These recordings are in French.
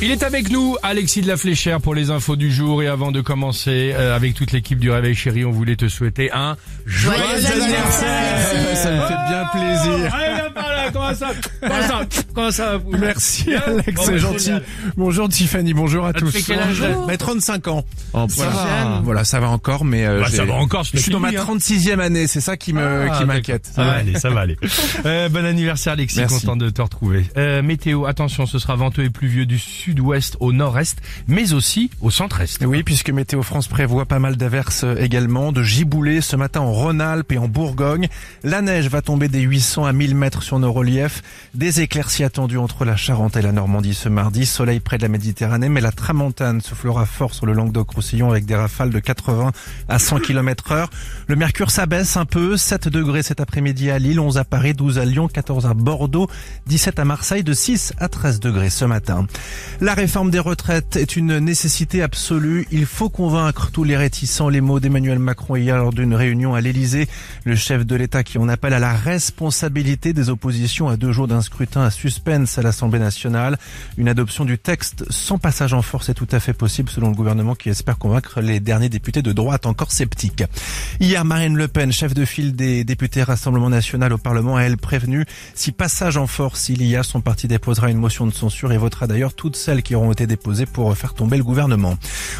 Il est avec nous, Alexis de la Fléchère, pour les infos du jour. Et avant de commencer, euh, avec toute l'équipe du Réveil Chéri, on voulait te souhaiter un joyeux, anniversaire. Ça me fait bien plaisir. Comment ça Comment ça Comment ça Merci Alex, Bon, c'est gentil. génial. Bonjour Tiffany, bonjour à tous. quel âge, là Bah, 35 ans. ça voilà. va. voilà, ça va encore, mais euh, Bah, ça j'ai- va encore, je je suis dans ma t'ai dit, hein. 36e année, c'est ça qui me Ah, qui m'inquiète. Ça va aller, ça va aller. Euh, bon anniversaire Alexis, Merci. content de te retrouver. Euh, météo, attention, ce sera venteux et pluvieux du sud-ouest au nord-est, mais aussi au centre-est. Oui, puisque Météo France prévoit pas mal d'averses également, de giboulées ce matin en Rhône-Alpes et en Bourgogne. La neige va tomber des 800 à 1000 mètres sur nos reliefs. Des éclaircies attendues entre la Charente et la Normandie ce mardi. Soleil près de la Méditerranée, mais la tramontane soufflera fort sur le Languedoc-Roussillon avec des rafales de 80 à 100 km heure. Le mercure s'abaisse un peu, 7 degrés cet après-midi à Lille, 11 à Paris, 12 à Lyon, 14 à Bordeaux, 17 à Marseille, de 6 à 13 degrés ce matin. La réforme des retraites est une nécessité absolue. Il faut convaincre tous les réticents. Les mots d'Emmanuel Macron hier lors d'une réunion à l'Elysée. Le chef de l'État qui en appelle à la responsabilité des oppositions à deux jours d'un scrutin à suspense à l'Assemblée nationale. Une adoption du texte sans passage en force est tout à fait possible selon le gouvernement qui espère convaincre les derniers députés de droite encore sceptiques. Hier, Marine Le Pen, chef de file des députés Rassemblement National au Parlement, a elle prévenu si passage en force il y a, son parti déposera une motion de censure et votera d'ailleurs toutes celles qui auront été déposées pour faire tomber le gouvernement.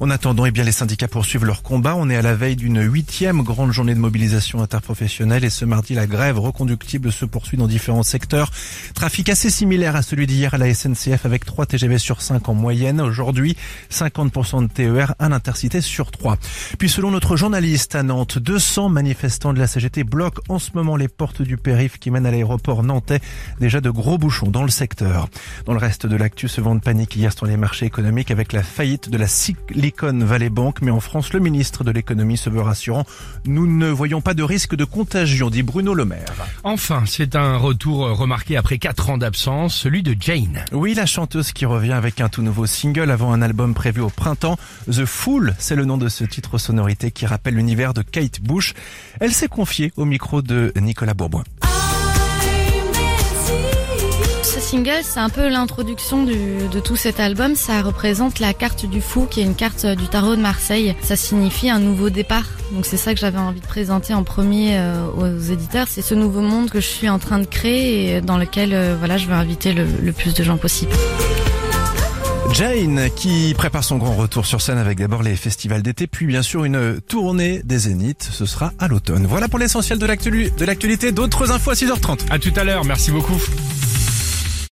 En attendant, eh bien, les syndicats poursuivent leur combat. On est à la veille d'une huitième grande journée de mobilisation interprofessionnelle et ce mardi, la grève reconductible se poursuit dans différents secteurs. Trafic assez similaire à celui d'hier à la SNCF avec 3 TGV sur 5 en moyenne. Aujourd'hui, 50% de TER, un intercité sur 3. Puis selon notre journaliste à Nantes, 200 manifestants de la CGT bloquent en ce moment les portes du périph qui mènent à l'aéroport nantais. Déjà de gros bouchons dans le secteur. Dans le reste de l'actu, ce vent de panique hier sur les marchés économiques avec la faillite de la Silicon Valley Bank. Mais en France, le ministre de l'économie se veut rassurant. Nous ne voyons pas de risque de contagion, dit Bruno Le Maire. Enfin, c'est un retour euh, remarqué après quatre ans d'absence, celui de Jane. Oui, la chanteuse qui revient avec un tout nouveau single avant un album prévu au printemps. The Fool, c'est le nom de ce titre sonorité qui rappelle l'univers de Kate Bush. Elle s'est confiée au micro de Nicolas Bourboin. Single, c'est un peu l'introduction du- de tout cet album. Ça représente la carte du fou, qui est une carte euh, du tarot de Marseille. Ça signifie un nouveau départ. Donc c'est ça que j'avais envie de présenter en premier euh, aux éditeurs. C'est ce nouveau monde que je suis en train de créer et dans lequel euh, voilà, je veux inviter le, le plus de gens possible. Jane qui prépare son grand retour sur scène avec d'abord les festivals d'été, puis bien sûr une tournée des Zéniths. Ce sera à l'automne. Voilà pour l'essentiel de l'actu- de l'actualité. D'autres infos à 6h30. À tout à l'heure, merci beaucoup.